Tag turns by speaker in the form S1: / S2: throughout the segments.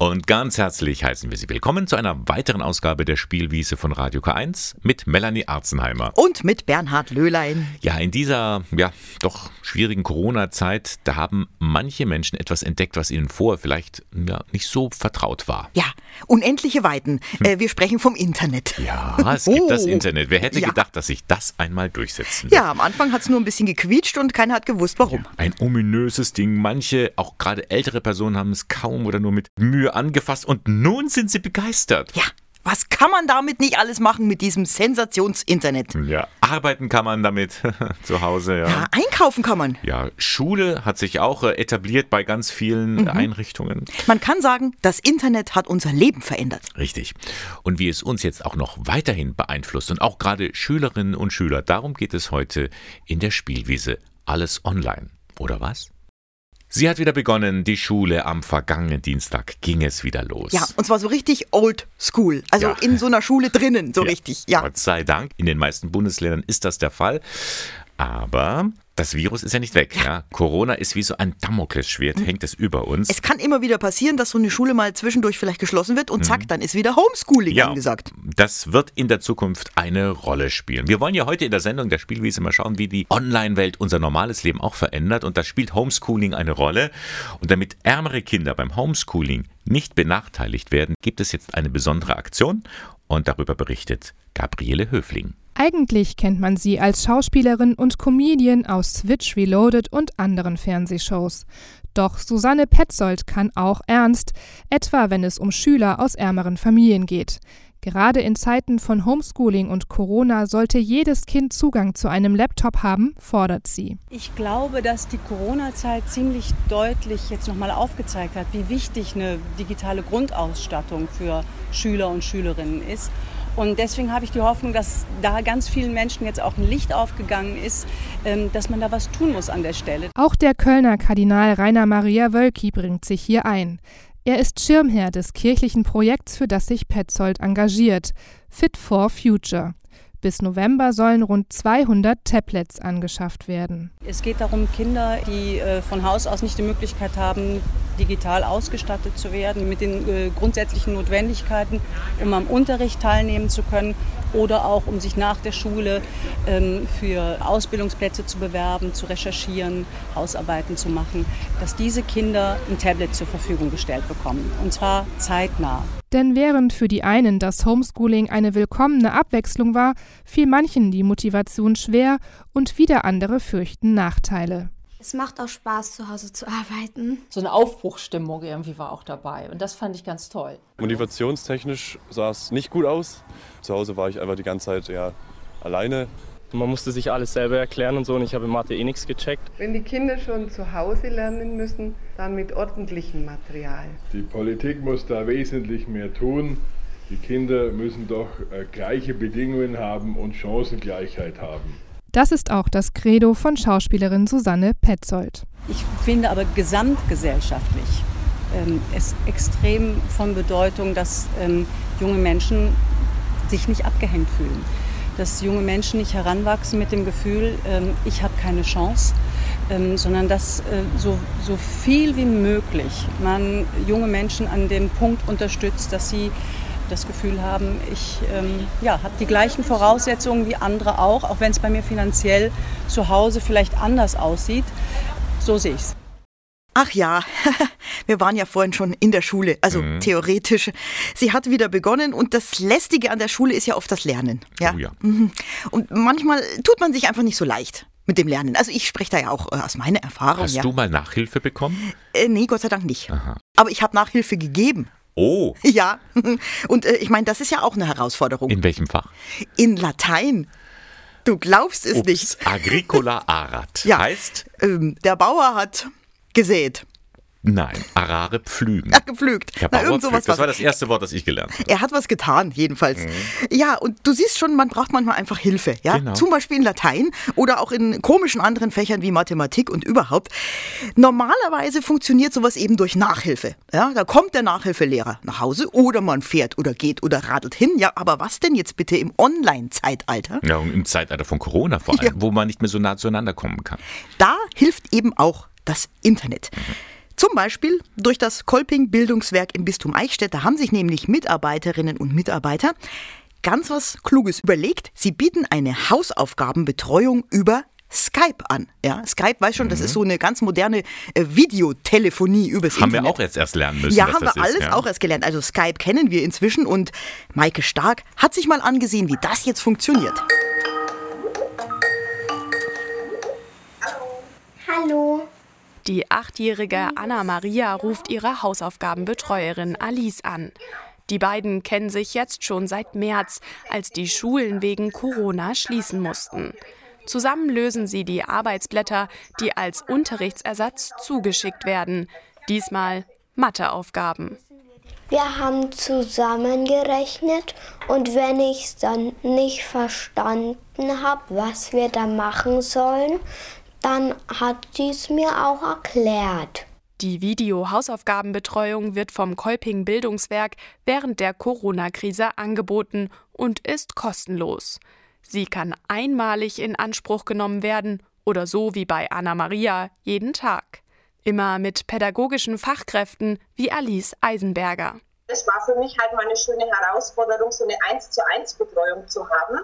S1: Und ganz herzlich heißen wir Sie willkommen zu einer weiteren Ausgabe der Spielwiese von Radio K1 mit Melanie Arzenheimer.
S2: Und mit Bernhard Löhlein.
S1: Ja, in dieser, ja, doch schwierigen Corona-Zeit, da haben manche Menschen etwas entdeckt, was ihnen vorher vielleicht ja, nicht so vertraut war.
S2: Ja, unendliche Weiten. Hm. Äh, wir sprechen vom Internet.
S1: Ja, es gibt oh. das Internet. Wer hätte ja. gedacht, dass sich das einmal durchsetzen
S2: wird? Ja, am Anfang hat es nur ein bisschen gequietscht und keiner hat gewusst, warum. Ja,
S1: ein ominöses Ding. Manche, auch gerade ältere Personen, haben es kaum oder nur mit Mühe Mühe angefasst und nun sind sie begeistert.
S2: Ja. Was kann man damit nicht alles machen mit diesem Sensationsinternet?
S1: Ja, arbeiten kann man damit zu Hause, ja.
S2: Ja, einkaufen kann man.
S1: Ja, Schule hat sich auch äh, etabliert bei ganz vielen mhm. Einrichtungen.
S2: Man kann sagen, das Internet hat unser Leben verändert.
S1: Richtig. Und wie es uns jetzt auch noch weiterhin beeinflusst und auch gerade Schülerinnen und Schüler, darum geht es heute in der Spielwiese. Alles online, oder was? Sie hat wieder begonnen, die Schule am vergangenen Dienstag ging es wieder los.
S2: Ja, und zwar so richtig old school. Also ja. in so einer Schule drinnen, so ja. richtig. Ja.
S1: Gott sei Dank. In den meisten Bundesländern ist das der Fall. Aber das Virus ist ja nicht weg. Ja. ja. Corona ist wie so ein Damoklesschwert, mhm. hängt es über uns.
S2: Es kann immer wieder passieren, dass so eine Schule mal zwischendurch vielleicht geschlossen wird und zack, mhm. dann ist wieder Homeschooling ja, angesagt.
S1: Das wird in der Zukunft eine Rolle spielen. Wir wollen ja heute in der Sendung der Spielwiese mal schauen, wie die Online-Welt unser normales Leben auch verändert und da spielt Homeschooling eine Rolle. Und damit ärmere Kinder beim Homeschooling nicht benachteiligt werden, gibt es jetzt eine besondere Aktion und darüber berichtet Gabriele Höfling.
S3: Eigentlich kennt man sie als Schauspielerin und Comedian aus Switch Reloaded und anderen Fernsehshows. Doch Susanne Petzold kann auch ernst, etwa wenn es um Schüler aus ärmeren Familien geht. Gerade in Zeiten von Homeschooling und Corona sollte jedes Kind Zugang zu einem Laptop haben, fordert sie.
S4: Ich glaube, dass die Corona-Zeit ziemlich deutlich jetzt nochmal aufgezeigt hat, wie wichtig eine digitale Grundausstattung für Schüler und Schülerinnen ist. Und deswegen habe ich die Hoffnung, dass da ganz vielen Menschen jetzt auch ein Licht aufgegangen ist, ähm, dass man da was tun muss an der Stelle.
S3: Auch der Kölner Kardinal Rainer Maria Wölki bringt sich hier ein. Er ist Schirmherr des kirchlichen Projekts, für das sich Petzold engagiert, Fit for Future. Bis November sollen rund 200 Tablets angeschafft werden.
S4: Es geht darum, Kinder, die äh, von Haus aus nicht die Möglichkeit haben, digital ausgestattet zu werden, mit den äh, grundsätzlichen Notwendigkeiten, um am Unterricht teilnehmen zu können oder auch um sich nach der Schule ähm, für Ausbildungsplätze zu bewerben, zu recherchieren, Hausarbeiten zu machen, dass diese Kinder ein Tablet zur Verfügung gestellt bekommen. Und zwar zeitnah.
S3: Denn während für die einen das Homeschooling eine willkommene Abwechslung war, fiel manchen die Motivation schwer und wieder andere fürchten Nachteile.
S5: Es macht auch Spaß, zu Hause zu arbeiten.
S6: So eine Aufbruchsstimmung irgendwie war auch dabei und das fand ich ganz toll.
S7: Motivationstechnisch sah es nicht gut aus. Zu Hause war ich einfach die ganze Zeit ja, alleine.
S8: Man musste sich alles selber erklären und so und ich habe in Mathe eh nichts gecheckt.
S9: Wenn die Kinder schon zu Hause lernen müssen, dann mit ordentlichem Material.
S10: Die Politik muss da wesentlich mehr tun. Die Kinder müssen doch äh, gleiche Bedingungen haben und Chancengleichheit haben.
S3: Das ist auch das Credo von Schauspielerin Susanne Petzold.
S4: Ich finde aber gesamtgesellschaftlich ähm, es extrem von Bedeutung, dass ähm, junge Menschen sich nicht abgehängt fühlen dass junge Menschen nicht heranwachsen mit dem Gefühl, ähm, ich habe keine Chance, ähm, sondern dass äh, so, so viel wie möglich man junge Menschen an dem Punkt unterstützt, dass sie das Gefühl haben, ich ähm, ja, habe die gleichen Voraussetzungen wie andere auch, auch wenn es bei mir finanziell zu Hause vielleicht anders aussieht. So sehe ich es.
S2: Ach ja, wir waren ja vorhin schon in der Schule, also mhm. theoretisch. Sie hat wieder begonnen und das Lästige an der Schule ist ja oft das Lernen. Ja? Oh ja. Mhm. Und manchmal tut man sich einfach nicht so leicht mit dem Lernen. Also ich spreche da ja auch äh, aus meiner Erfahrung.
S1: Hast
S2: ja.
S1: du mal Nachhilfe bekommen?
S2: Äh, nee, Gott sei Dank nicht. Aha. Aber ich habe Nachhilfe gegeben.
S1: Oh.
S2: Ja, und äh, ich meine, das ist ja auch eine Herausforderung.
S1: In welchem Fach?
S2: In Latein. Du glaubst es Ups, nicht.
S1: Agricola arat. Ja. Heißt?
S2: Ähm, der Bauer hat gesät.
S1: Nein, Arare pflügen.
S2: Ach, gepflügt.
S1: Ja, Na, irgend sowas das war das erste Wort, das ich gelernt habe.
S2: Er hat was getan, jedenfalls. Mhm. Ja, und du siehst schon, man braucht manchmal einfach Hilfe. Ja? Genau. Zum Beispiel in Latein oder auch in komischen anderen Fächern wie Mathematik und überhaupt. Normalerweise funktioniert sowas eben durch Nachhilfe. Ja? Da kommt der Nachhilfelehrer nach Hause oder man fährt oder geht oder radelt hin. Ja, aber was denn jetzt bitte im Online-Zeitalter?
S1: Ja, und im Zeitalter von Corona vor allem, ja. wo man nicht mehr so nah zueinander kommen kann.
S2: Da hilft eben auch das Internet. Mhm. Zum Beispiel durch das Kolping Bildungswerk im Bistum Eichstätt. Da haben sich nämlich Mitarbeiterinnen und Mitarbeiter ganz was Kluges überlegt. Sie bieten eine Hausaufgabenbetreuung über Skype an. Ja, Skype weiß schon, mhm. das ist so eine ganz moderne äh, Videotelefonie übers
S1: haben
S2: Internet.
S1: Haben wir auch jetzt erst lernen müssen.
S2: Ja, haben wir alles ist, ja. auch erst gelernt. Also Skype kennen wir inzwischen und Maike Stark hat sich mal angesehen, wie das jetzt funktioniert.
S11: Hallo.
S12: Die achtjährige Anna Maria ruft ihre Hausaufgabenbetreuerin Alice an. Die beiden kennen sich jetzt schon seit März, als die Schulen wegen Corona schließen mussten. Zusammen lösen sie die Arbeitsblätter, die als Unterrichtsersatz zugeschickt werden. Diesmal Matheaufgaben.
S11: Wir haben zusammengerechnet und wenn ich es dann nicht verstanden habe, was wir da machen sollen, dann hat sie es mir auch erklärt.
S12: Die Video-Hausaufgabenbetreuung wird vom Kolping Bildungswerk während der Corona-Krise angeboten und ist kostenlos. Sie kann einmalig in Anspruch genommen werden oder so wie bei Anna Maria jeden Tag. Immer mit pädagogischen Fachkräften wie Alice Eisenberger.
S13: Es war für mich halt mal eine schöne Herausforderung, so eine 1 zu 1 Betreuung zu haben,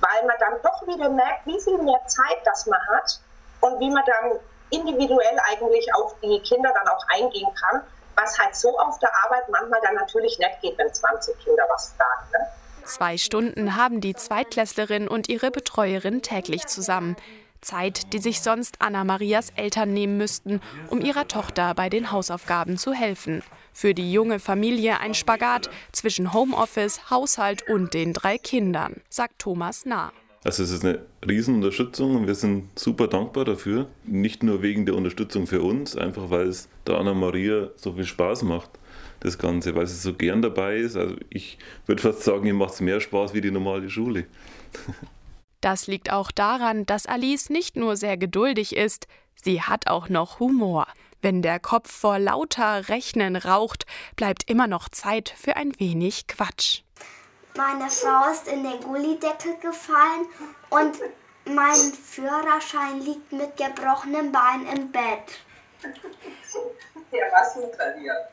S13: weil man dann doch wieder merkt, wie viel mehr Zeit das man hat und wie man dann individuell eigentlich auf die Kinder dann auch eingehen kann, was halt so auf der Arbeit manchmal dann natürlich nicht geht, wenn 20 Kinder was fragen. Ne?
S12: Zwei Stunden haben die Zweitklässlerin und ihre Betreuerin täglich zusammen. Zeit, die sich sonst Anna Marias Eltern nehmen müssten, um ihrer Tochter bei den Hausaufgaben zu helfen. Für die junge Familie ein Spagat zwischen Homeoffice, Haushalt und den drei Kindern, sagt Thomas Nah.
S14: Also es ist eine Riesenunterstützung und wir sind super dankbar dafür. Nicht nur wegen der Unterstützung für uns, einfach weil es der Anna Maria so viel Spaß macht das Ganze, weil sie so gern dabei ist. Also ich würde fast sagen, ihr macht es mehr Spaß wie die normale Schule.
S12: Das liegt auch daran, dass Alice nicht nur sehr geduldig ist, sie hat auch noch Humor. Wenn der Kopf vor lauter Rechnen raucht, bleibt immer noch Zeit für ein wenig Quatsch.
S11: Meine Frau ist in den Gullideckel gefallen und mein Führerschein liegt mit gebrochenem Bein im Bett. Der was trainiert.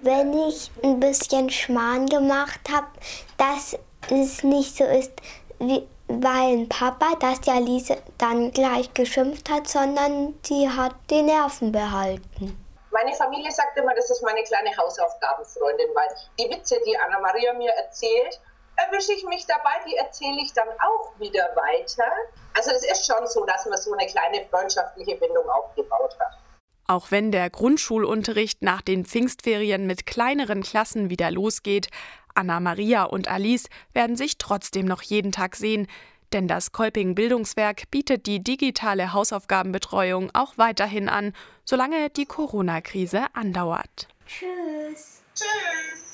S11: Wenn ich ein bisschen Schmarrn gemacht habe, dass es nicht so ist, wie weil Papa, dass ja Lise dann gleich geschimpft hat, sondern sie hat die Nerven behalten.
S13: Meine Familie sagt immer, das ist meine kleine Hausaufgabenfreundin, weil die Witze, die Anna Maria mir erzählt, erwische ich mich dabei, die erzähle ich dann auch wieder weiter. Also es ist schon so, dass man so eine kleine freundschaftliche Bindung aufgebaut hat.
S12: Auch wenn der Grundschulunterricht nach den Pfingstferien mit kleineren Klassen wieder losgeht, Anna Maria und Alice werden sich trotzdem noch jeden Tag sehen, denn das Kolping Bildungswerk bietet die digitale Hausaufgabenbetreuung auch weiterhin an, solange die Corona-Krise andauert.
S11: Tschüss.
S13: Tschüss.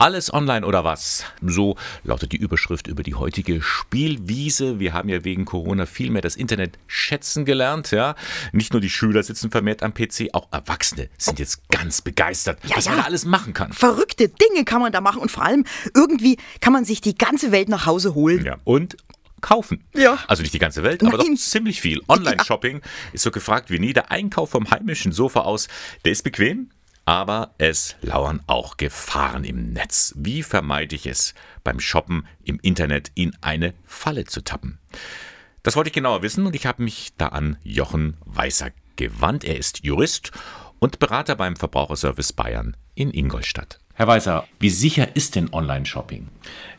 S1: Alles online oder was? So lautet die Überschrift über die heutige Spielwiese. Wir haben ja wegen Corona viel mehr das Internet schätzen gelernt, ja. Nicht nur die Schüler sitzen vermehrt am PC, auch Erwachsene sind jetzt ganz begeistert, ja, was ja. man da alles machen kann.
S2: Verrückte Dinge kann man da machen und vor allem irgendwie kann man sich die ganze Welt nach Hause holen.
S1: Ja, und kaufen.
S2: Ja.
S1: Also nicht die ganze Welt, aber Nein. doch ziemlich viel. Online-Shopping ja. ist so gefragt wie nie. Der Einkauf vom heimischen Sofa aus, der ist bequem, aber es lauern auch Gefahren im Netz. Wie vermeide ich es, beim Shoppen im Internet in eine Falle zu tappen? Das wollte ich genauer wissen und ich habe mich da an Jochen Weißer gewandt. Er ist Jurist und Berater beim Verbraucherservice Bayern in Ingolstadt. Herr Weißer, wie sicher ist denn Online-Shopping?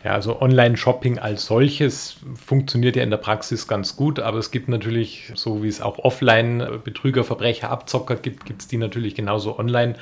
S15: Ja, also Online-Shopping als solches funktioniert ja in der Praxis ganz gut, aber es gibt natürlich, so wie es auch Offline-Betrüger, Verbrecher, Abzocker gibt, gibt es die natürlich genauso online.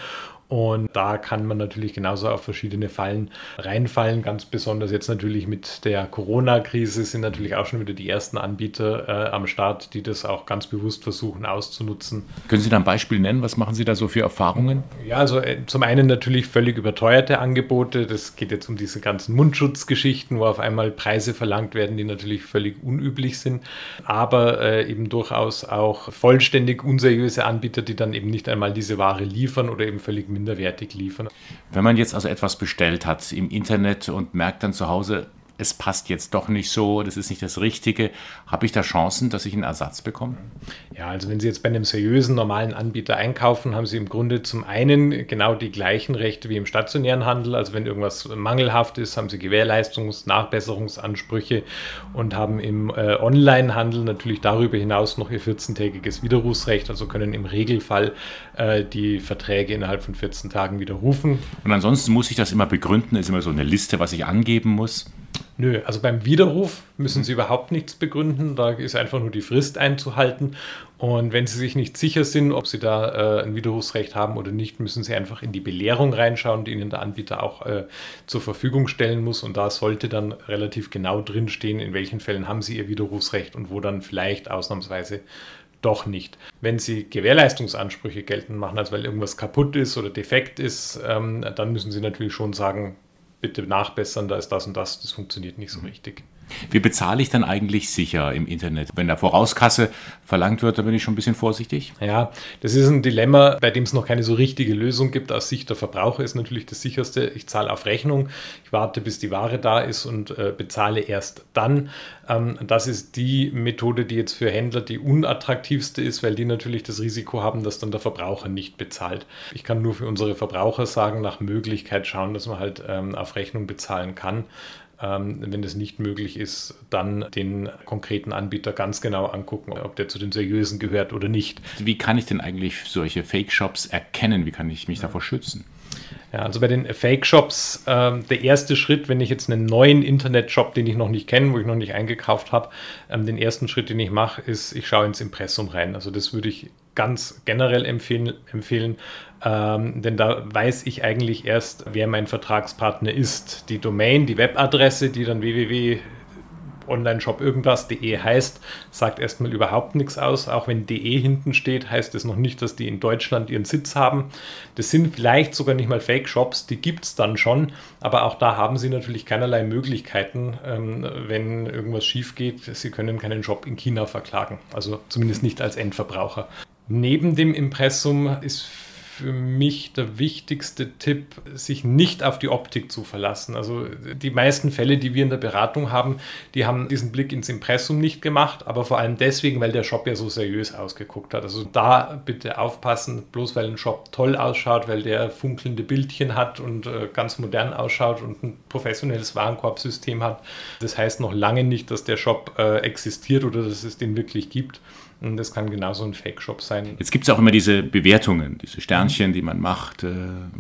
S15: Und da kann man natürlich genauso auf verschiedene Fallen reinfallen. Ganz besonders jetzt natürlich mit der Corona-Krise sind natürlich auch schon wieder die ersten Anbieter äh, am Start, die das auch ganz bewusst versuchen auszunutzen.
S1: Können Sie da ein Beispiel nennen? Was machen Sie da so für Erfahrungen?
S15: Ja, also äh, zum einen natürlich völlig überteuerte Angebote. Das geht jetzt um diese ganzen Mundschutzgeschichten, wo auf einmal Preise verlangt werden, die natürlich völlig unüblich sind. Aber äh, eben durchaus auch vollständig unseriöse Anbieter, die dann eben nicht einmal diese Ware liefern oder eben völlig minderwertig liefern.
S1: Wenn man jetzt also etwas bestellt hat im Internet und merkt dann zu Hause, es passt jetzt doch nicht so, das ist nicht das Richtige. Habe ich da Chancen, dass ich einen Ersatz bekomme?
S15: Ja, also wenn Sie jetzt bei einem seriösen, normalen Anbieter einkaufen, haben Sie im Grunde zum einen genau die gleichen Rechte wie im stationären Handel. Also wenn irgendwas mangelhaft ist, haben Sie Gewährleistungs-, Nachbesserungsansprüche und haben im äh, Online-Handel natürlich darüber hinaus noch Ihr 14-tägiges Widerrufsrecht, also können im Regelfall äh, die Verträge innerhalb von 14 Tagen widerrufen.
S1: Und ansonsten muss ich das immer begründen, ist immer so eine Liste, was ich angeben muss.
S15: Nö, also beim Widerruf müssen Sie überhaupt nichts begründen. Da ist einfach nur die Frist einzuhalten. Und wenn Sie sich nicht sicher sind, ob Sie da äh, ein Widerrufsrecht haben oder nicht, müssen Sie einfach in die Belehrung reinschauen, die Ihnen der Anbieter auch äh, zur Verfügung stellen muss. Und da sollte dann relativ genau drinstehen, in welchen Fällen haben Sie Ihr Widerrufsrecht und wo dann vielleicht ausnahmsweise doch nicht. Wenn Sie Gewährleistungsansprüche geltend machen, also weil irgendwas kaputt ist oder defekt ist, ähm, dann müssen Sie natürlich schon sagen, bitte nachbessern, da ist das und das, das funktioniert nicht so richtig.
S1: Wie bezahle ich dann eigentlich sicher im Internet? Wenn da Vorauskasse verlangt wird, da bin ich schon ein bisschen vorsichtig.
S15: Ja, das ist ein Dilemma, bei dem es noch keine so richtige Lösung gibt. Aus Sicht der Verbraucher ist natürlich das sicherste, ich zahle auf Rechnung, ich warte, bis die Ware da ist und äh, bezahle erst dann. Ähm, das ist die Methode, die jetzt für Händler die unattraktivste ist, weil die natürlich das Risiko haben, dass dann der Verbraucher nicht bezahlt. Ich kann nur für unsere Verbraucher sagen, nach Möglichkeit schauen, dass man halt ähm, auf Rechnung bezahlen kann. Ähm, wenn das nicht möglich ist, dann den konkreten Anbieter ganz genau angucken, ob der zu den seriösen gehört oder nicht.
S1: Wie kann ich denn eigentlich solche Fake-Shops erkennen? Wie kann ich mich davor schützen?
S15: Ja, also bei den Fake-Shops, äh, der erste Schritt, wenn ich jetzt einen neuen Internet-Shop, den ich noch nicht kenne, wo ich noch nicht eingekauft habe, ähm, den ersten Schritt, den ich mache, ist, ich schaue ins Impressum rein. Also das würde ich ganz generell empfehlen, empfehlen ähm, denn da weiß ich eigentlich erst, wer mein Vertragspartner ist. Die Domain, die Webadresse, die dann www Online-Shop irgendwas.de heißt, sagt erstmal überhaupt nichts aus. Auch wenn de hinten steht, heißt es noch nicht, dass die in Deutschland ihren Sitz haben. Das sind vielleicht sogar nicht mal Fake-Shops, die gibt es dann schon, aber auch da haben sie natürlich keinerlei Möglichkeiten, ähm, wenn irgendwas schief geht. Sie können keinen Shop in China verklagen, also zumindest nicht als Endverbraucher. Neben dem Impressum ist für mich der wichtigste Tipp, sich nicht auf die Optik zu verlassen. Also die meisten Fälle, die wir in der Beratung haben, die haben diesen Blick ins Impressum nicht gemacht, aber vor allem deswegen, weil der Shop ja so seriös ausgeguckt hat. Also da bitte aufpassen, bloß weil ein Shop toll ausschaut, weil der funkelnde Bildchen hat und äh, ganz modern ausschaut und ein professionelles Warenkorbsystem hat. Das heißt noch lange nicht, dass der Shop äh, existiert oder dass es den wirklich gibt. Und das kann genauso ein Fake-Shop sein.
S1: Jetzt gibt es auch immer diese Bewertungen, diese Sternchen, die man macht äh,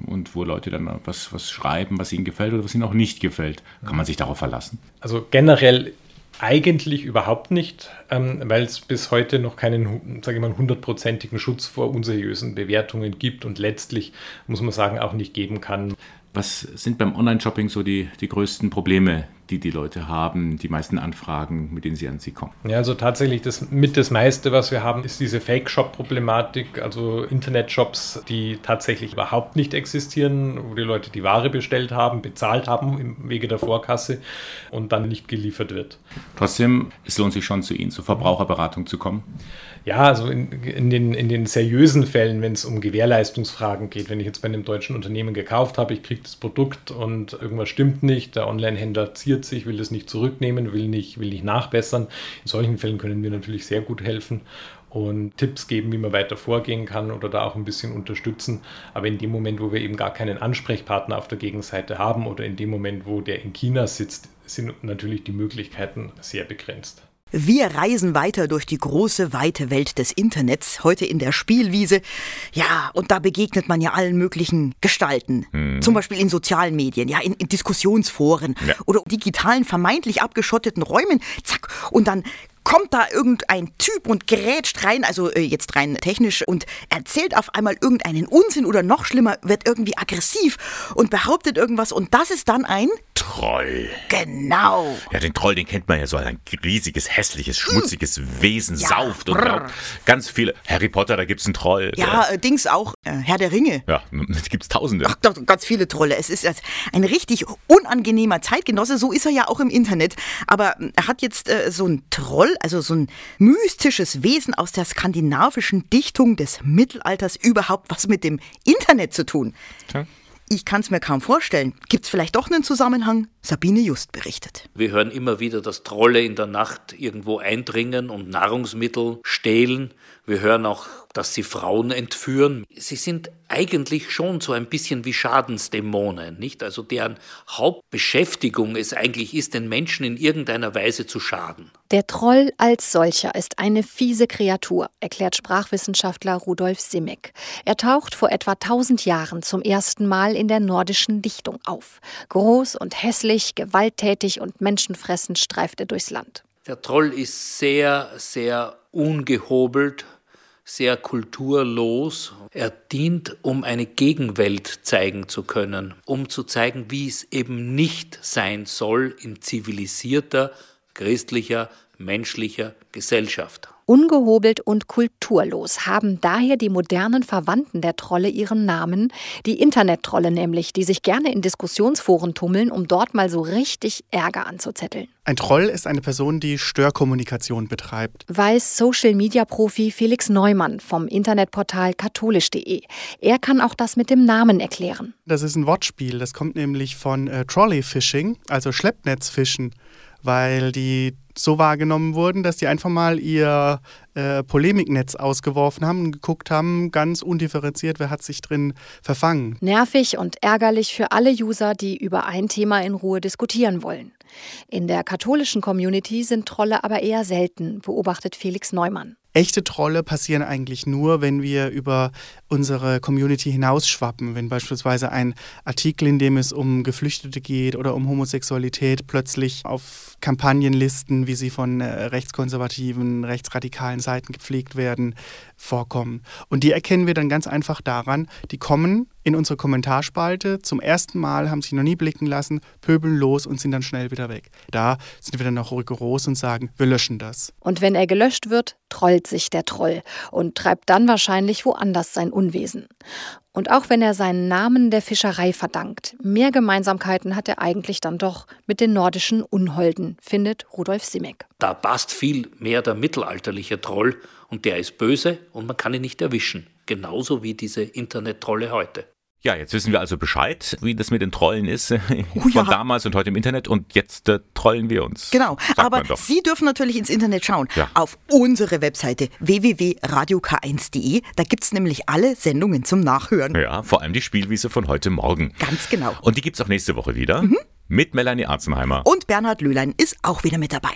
S1: und wo Leute dann was, was schreiben, was ihnen gefällt oder was ihnen auch nicht gefällt. Kann man sich darauf verlassen?
S15: Also generell eigentlich überhaupt nicht, ähm, weil es bis heute noch keinen, sage ich mal, hundertprozentigen Schutz vor unseriösen Bewertungen gibt und letztlich, muss man sagen, auch nicht geben kann.
S1: Was sind beim Online-Shopping so die, die größten Probleme, die die Leute haben, die meisten Anfragen, mit denen sie an sie kommen.
S15: Ja, also tatsächlich das mit das meiste, was wir haben, ist diese Fake-Shop-Problematik, also Internet-Shops, die tatsächlich überhaupt nicht existieren, wo die Leute die Ware bestellt haben, bezahlt haben im Wege der Vorkasse und dann nicht geliefert wird.
S1: Trotzdem, es lohnt sich schon zu Ihnen, zur Verbraucherberatung zu kommen.
S15: Ja, also in, in den, in den seriösen Fällen, wenn es um Gewährleistungsfragen geht, wenn ich jetzt bei einem deutschen Unternehmen gekauft habe, ich kriege das Produkt und irgendwas stimmt nicht, der Online-Händler zieht 40, will das nicht zurücknehmen, will nicht, will nicht nachbessern. In solchen Fällen können wir natürlich sehr gut helfen und Tipps geben, wie man weiter vorgehen kann oder da auch ein bisschen unterstützen. Aber in dem Moment, wo wir eben gar keinen Ansprechpartner auf der Gegenseite haben oder in dem Moment, wo der in China sitzt, sind natürlich die Möglichkeiten sehr begrenzt.
S2: Wir reisen weiter durch die große, weite Welt des Internets, heute in der Spielwiese. Ja, und da begegnet man ja allen möglichen Gestalten. Hm. Zum Beispiel in sozialen Medien, ja, in, in Diskussionsforen ja. oder digitalen, vermeintlich abgeschotteten Räumen. Zack, und dann kommt da irgendein Typ und grätscht rein, also äh, jetzt rein technisch, und erzählt auf einmal irgendeinen Unsinn oder noch schlimmer, wird irgendwie aggressiv und behauptet irgendwas und das ist dann ein
S1: Troll.
S2: Genau.
S1: Ja, den Troll, den kennt man ja so als ein riesiges, hässliches, schmutziges Wesen, ja. sauft und glaubt. Ganz viele. Harry Potter, da gibt es einen Troll.
S2: Ja, äh, Dings auch. Äh, Herr der Ringe.
S1: Ja, da gibt es tausende.
S2: Ach, doch, ganz viele Trolle. Es ist ein richtig unangenehmer Zeitgenosse. So ist er ja auch im Internet. Aber äh, er hat jetzt äh, so ein Troll, also so ein mystisches Wesen aus der skandinavischen Dichtung des Mittelalters überhaupt was mit dem Internet zu tun. Ja. Ich kann es mir kaum vorstellen. Gibt es vielleicht doch einen Zusammenhang? Sabine Just berichtet.
S16: Wir hören immer wieder, dass Trolle in der Nacht irgendwo eindringen und Nahrungsmittel stehlen. Wir hören auch, dass sie Frauen entführen. Sie sind eigentlich schon so ein bisschen wie Schadensdämonen, nicht? Also deren Hauptbeschäftigung es eigentlich ist, den Menschen in irgendeiner Weise zu schaden.
S17: Der Troll als solcher ist eine fiese Kreatur, erklärt Sprachwissenschaftler Rudolf Simek. Er taucht vor etwa 1000 Jahren zum ersten Mal in der nordischen Dichtung auf. Groß und hässlich, gewalttätig und menschenfressend streift er durchs Land.
S16: Der Troll ist sehr, sehr ungehobelt, sehr kulturlos. Er dient, um eine Gegenwelt zeigen zu können, um zu zeigen, wie es eben nicht sein soll in zivilisierter, christlicher, menschlicher Gesellschaft.
S17: Ungehobelt und kulturlos haben daher die modernen Verwandten der Trolle ihren Namen, die Internettrolle nämlich, die sich gerne in Diskussionsforen tummeln, um dort mal so richtig Ärger anzuzetteln.
S18: Ein Troll ist eine Person, die Störkommunikation betreibt.
S17: Weiß Social-Media-Profi Felix Neumann vom Internetportal katholisch.de. Er kann auch das mit dem Namen erklären.
S18: Das ist ein Wortspiel. Das kommt nämlich von äh, Trolley-Fishing, also Schleppnetzfischen, weil die so wahrgenommen wurden, dass die einfach mal ihr äh, Polemiknetz ausgeworfen haben und geguckt haben, ganz undifferenziert, wer hat sich drin verfangen.
S17: Nervig und ärgerlich für alle User, die über ein Thema in Ruhe diskutieren wollen. In der katholischen Community sind Trolle aber eher selten, beobachtet Felix Neumann.
S18: Echte Trolle passieren eigentlich nur, wenn wir über unsere Community hinausschwappen. Wenn beispielsweise ein Artikel, in dem es um Geflüchtete geht oder um Homosexualität, plötzlich auf Kampagnenlisten, wie sie von äh, rechtskonservativen, rechtsradikalen Seiten gepflegt werden, vorkommen. Und die erkennen wir dann ganz einfach daran, die kommen in unsere Kommentarspalte zum ersten Mal, haben sich noch nie blicken lassen, pöbeln los und sind dann schnell wieder weg. Da sind wir dann auch rigoros und sagen, wir löschen das.
S17: Und wenn er gelöscht wird, trollt sich der Troll und treibt dann wahrscheinlich woanders sein Unwesen. Und auch wenn er seinen Namen der Fischerei verdankt, mehr Gemeinsamkeiten hat er eigentlich dann doch mit den nordischen Unholden, findet Rudolf Simek.
S16: Da passt viel mehr der mittelalterliche Troll und der ist böse und man kann ihn nicht erwischen. Genauso wie diese Internet-Trolle heute.
S1: Ja, jetzt wissen wir also Bescheid, wie das mit den Trollen ist oh, von ja. damals und heute im Internet und jetzt äh, trollen wir uns.
S2: Genau, aber Sie dürfen natürlich ins Internet schauen, ja. auf unsere Webseite www.radiok1.de. Da gibt es nämlich alle Sendungen zum Nachhören.
S1: Ja, vor allem die Spielwiese von heute Morgen.
S2: Ganz genau.
S1: Und die gibt es auch nächste Woche wieder mhm. mit Melanie Arzenheimer.
S2: Und Bernhard Löhlein ist auch wieder mit dabei.